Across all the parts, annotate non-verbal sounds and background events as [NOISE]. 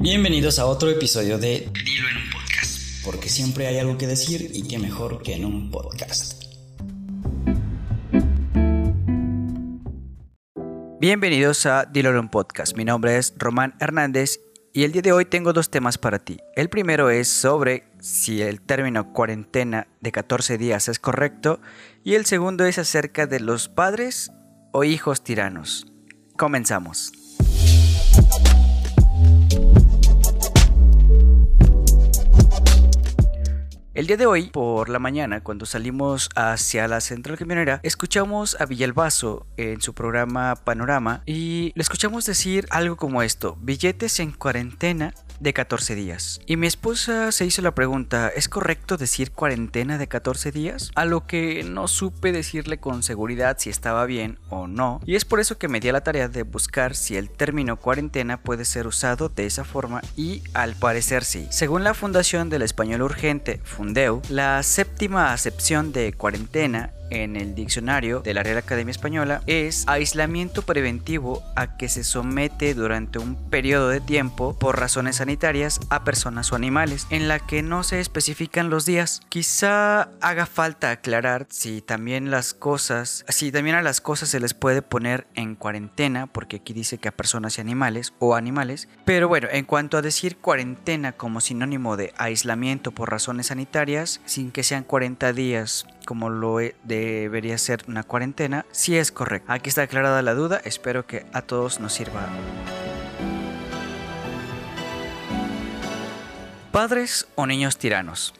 Bienvenidos a otro episodio de Dilo en un podcast, porque siempre hay algo que decir y qué mejor que en un podcast. Bienvenidos a Dilo en un podcast. Mi nombre es Román Hernández y el día de hoy tengo dos temas para ti. El primero es sobre si el término cuarentena de 14 días es correcto y el segundo es acerca de los padres o hijos tiranos. Comenzamos. El día de hoy, por la mañana, cuando salimos hacia la central camionera, escuchamos a Villalbazo en su programa Panorama y le escuchamos decir algo como esto, billetes en cuarentena de 14 días. Y mi esposa se hizo la pregunta, ¿es correcto decir cuarentena de 14 días? A lo que no supe decirle con seguridad si estaba bien o no. Y es por eso que me di a la tarea de buscar si el término cuarentena puede ser usado de esa forma y al parecer sí. Según la Fundación del Español Urgente, Fundeu, la séptima acepción de cuarentena en el diccionario de la Real Academia Española es aislamiento preventivo a que se somete durante un periodo de tiempo por razones sanitarias a personas o animales, en la que no se especifican los días. Quizá haga falta aclarar si también las cosas, si también a las cosas se les puede poner en cuarentena, porque aquí dice que a personas y animales o animales. Pero bueno, en cuanto a decir cuarentena como sinónimo de aislamiento por razones sanitarias, sin que sean 40 días como lo debería ser una cuarentena, si es correcto. Aquí está aclarada la duda, espero que a todos nos sirva. Padres o niños tiranos.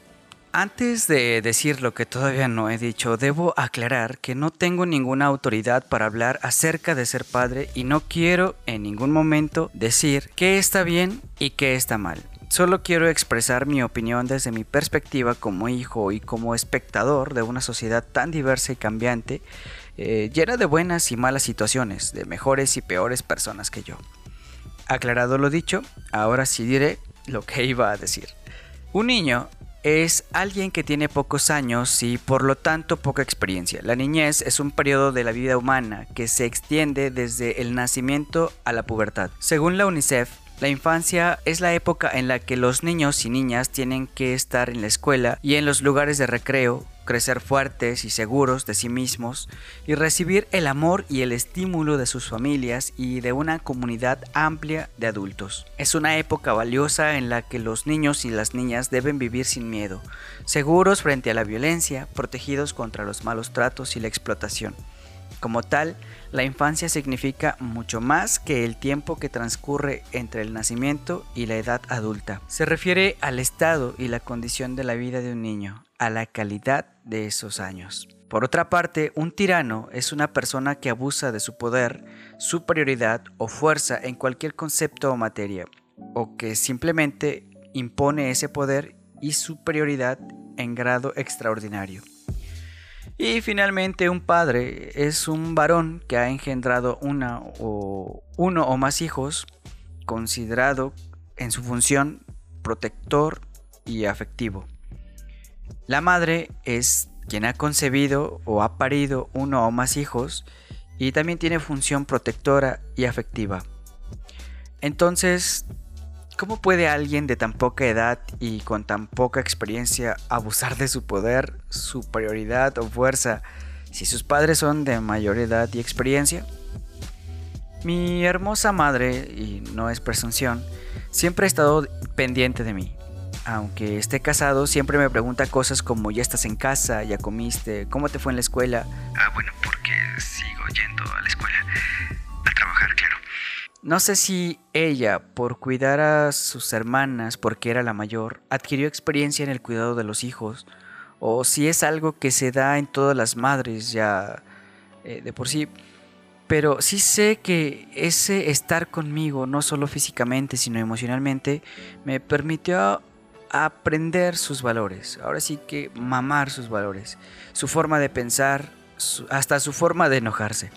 Antes de decir lo que todavía no he dicho, debo aclarar que no tengo ninguna autoridad para hablar acerca de ser padre y no quiero en ningún momento decir qué está bien y qué está mal. Solo quiero expresar mi opinión desde mi perspectiva como hijo y como espectador de una sociedad tan diversa y cambiante, eh, llena de buenas y malas situaciones, de mejores y peores personas que yo. Aclarado lo dicho, ahora sí diré lo que iba a decir. Un niño es alguien que tiene pocos años y por lo tanto poca experiencia. La niñez es un periodo de la vida humana que se extiende desde el nacimiento a la pubertad. Según la UNICEF, la infancia es la época en la que los niños y niñas tienen que estar en la escuela y en los lugares de recreo, crecer fuertes y seguros de sí mismos y recibir el amor y el estímulo de sus familias y de una comunidad amplia de adultos. Es una época valiosa en la que los niños y las niñas deben vivir sin miedo, seguros frente a la violencia, protegidos contra los malos tratos y la explotación. Como tal, la infancia significa mucho más que el tiempo que transcurre entre el nacimiento y la edad adulta. Se refiere al estado y la condición de la vida de un niño, a la calidad de esos años. Por otra parte, un tirano es una persona que abusa de su poder, superioridad o fuerza en cualquier concepto o materia, o que simplemente impone ese poder y superioridad en grado extraordinario. Y finalmente un padre es un varón que ha engendrado una o uno o más hijos, considerado en su función protector y afectivo. La madre es quien ha concebido o ha parido uno o más hijos y también tiene función protectora y afectiva. Entonces, ¿Cómo puede alguien de tan poca edad y con tan poca experiencia abusar de su poder, superioridad o fuerza si sus padres son de mayor edad y experiencia? Mi hermosa madre, y no es presunción, siempre ha estado pendiente de mí. Aunque esté casado, siempre me pregunta cosas como ya estás en casa, ya comiste, cómo te fue en la escuela. Ah, bueno, porque sigo yendo a la escuela. A trabajar, claro. No sé si ella, por cuidar a sus hermanas porque era la mayor, adquirió experiencia en el cuidado de los hijos, o si es algo que se da en todas las madres ya eh, de por sí. Pero sí sé que ese estar conmigo, no solo físicamente, sino emocionalmente, me permitió aprender sus valores. Ahora sí que mamar sus valores, su forma de pensar, hasta su forma de enojarse.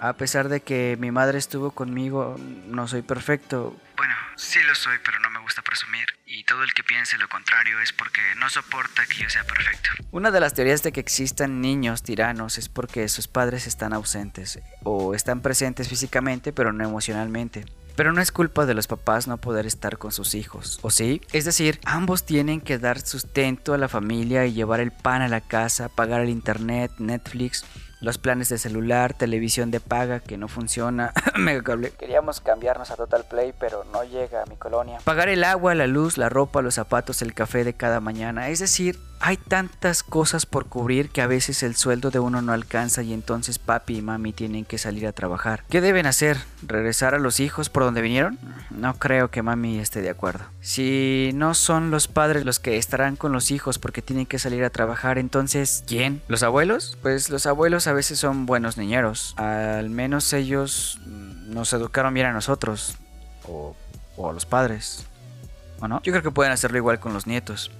A pesar de que mi madre estuvo conmigo, no soy perfecto. Bueno, sí lo soy, pero no me gusta presumir. Y todo el que piense lo contrario es porque no soporta que yo sea perfecto. Una de las teorías de que existan niños tiranos es porque sus padres están ausentes o están presentes físicamente pero no emocionalmente. Pero no es culpa de los papás no poder estar con sus hijos, ¿o sí? Es decir, ambos tienen que dar sustento a la familia y llevar el pan a la casa, pagar el internet, Netflix, los planes de celular, televisión de paga que no funciona, [LAUGHS] mega cable. Queríamos cambiarnos a Total Play, pero no llega a mi colonia. Pagar el agua, la luz, la ropa, los zapatos, el café de cada mañana. Es decir, hay tantas cosas por cubrir que a veces el sueldo de uno no alcanza y entonces papi y mami tienen que salir a trabajar. ¿Qué deben hacer? ¿Regresar a los hijos por donde vinieron? No creo que mami esté de acuerdo. Si no son los padres los que estarán con los hijos porque tienen que salir a trabajar, entonces ¿quién? ¿Los abuelos? Pues los abuelos a veces son buenos niñeros. Al menos ellos nos educaron bien a nosotros. O, o a los padres. ¿O no? Yo creo que pueden hacerlo igual con los nietos.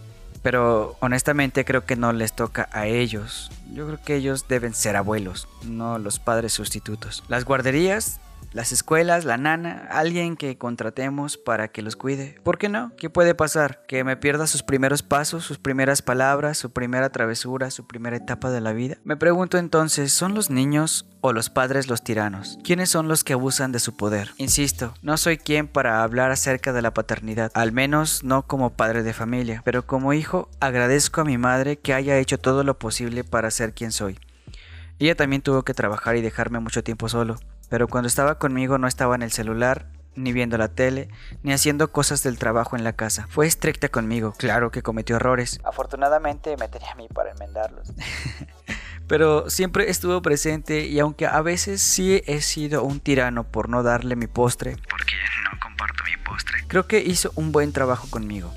Pero honestamente creo que no les toca a ellos. Yo creo que ellos deben ser abuelos, no los padres sustitutos. Las guarderías las escuelas, la nana, alguien que contratemos para que los cuide. ¿Por qué no? ¿Qué puede pasar? Que me pierda sus primeros pasos, sus primeras palabras, su primera travesura, su primera etapa de la vida. Me pregunto entonces, ¿son los niños o los padres los tiranos? ¿Quiénes son los que abusan de su poder? Insisto, no soy quien para hablar acerca de la paternidad, al menos no como padre de familia, pero como hijo agradezco a mi madre que haya hecho todo lo posible para ser quien soy. Ella también tuvo que trabajar y dejarme mucho tiempo solo pero cuando estaba conmigo no estaba en el celular, ni viendo la tele, ni haciendo cosas del trabajo en la casa. Fue estricta conmigo, claro que cometió errores. Afortunadamente me tenía a mí para enmendarlos. [LAUGHS] pero siempre estuvo presente y aunque a veces sí he sido un tirano por no darle mi postre, porque no comparto mi postre, creo que hizo un buen trabajo conmigo.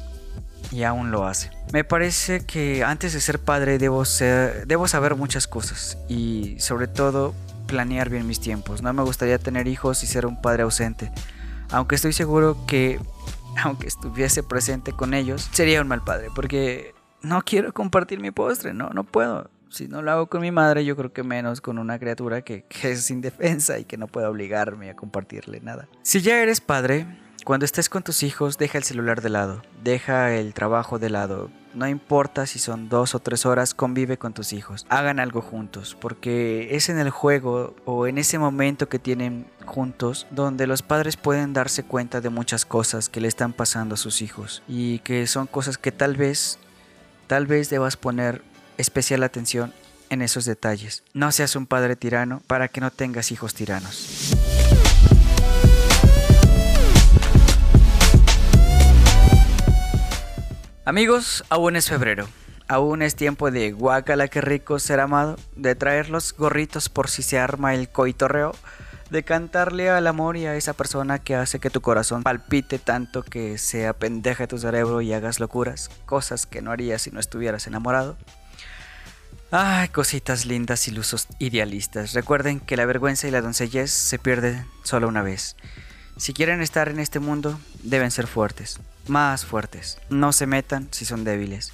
Y aún lo hace. Me parece que antes de ser padre debo, ser, debo saber muchas cosas y sobre todo planear bien mis tiempos. No me gustaría tener hijos y ser un padre ausente. Aunque estoy seguro que, [LAUGHS] aunque estuviese presente con ellos, sería un mal padre. Porque no quiero compartir mi postre, no, no puedo. Si no lo hago con mi madre, yo creo que menos con una criatura [LAUGHS] que, es indefensa y que no puede obligarme a compartirle nada. Si ya eres padre, cuando estés con tus hijos, deja el celular de lado, deja el trabajo de lado. No importa si son dos o tres horas, convive con tus hijos. Hagan algo juntos, porque es en el juego o en ese momento que tienen juntos donde los padres pueden darse cuenta de muchas cosas que le están pasando a sus hijos y que son cosas que tal vez, tal vez debas poner especial atención en esos detalles. No seas un padre tirano para que no tengas hijos tiranos. Amigos, aún es febrero. Aún es tiempo de guacala que rico ser amado, de traer los gorritos por si se arma el coitorreo, de cantarle al amor y a esa persona que hace que tu corazón palpite tanto que se apendeje tu cerebro y hagas locuras, cosas que no harías si no estuvieras enamorado. Ay, cositas lindas, ilusos, idealistas. Recuerden que la vergüenza y la doncellez se pierden solo una vez. Si quieren estar en este mundo, deben ser fuertes, más fuertes. No se metan si son débiles.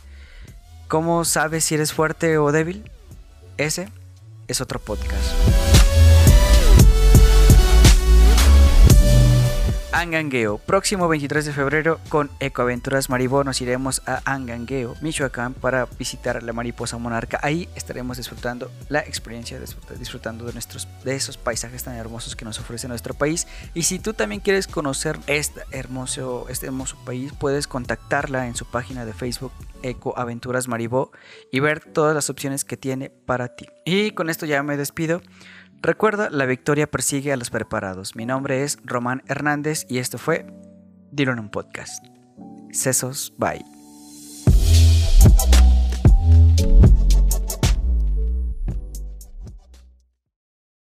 ¿Cómo sabes si eres fuerte o débil? Ese es otro podcast. Angangueo. Próximo 23 de febrero con Ecoaventuras Maribó nos iremos a Angangueo, Michoacán para visitar la mariposa monarca. Ahí estaremos disfrutando la experiencia, disfrutando de, nuestros, de esos paisajes tan hermosos que nos ofrece nuestro país. Y si tú también quieres conocer este hermoso, este hermoso país, puedes contactarla en su página de Facebook Ecoaventuras Maribó y ver todas las opciones que tiene para ti. Y con esto ya me despido. Recuerda, la victoria persigue a los preparados. Mi nombre es Román Hernández y esto fue Dilo en un podcast. Sesos, bye.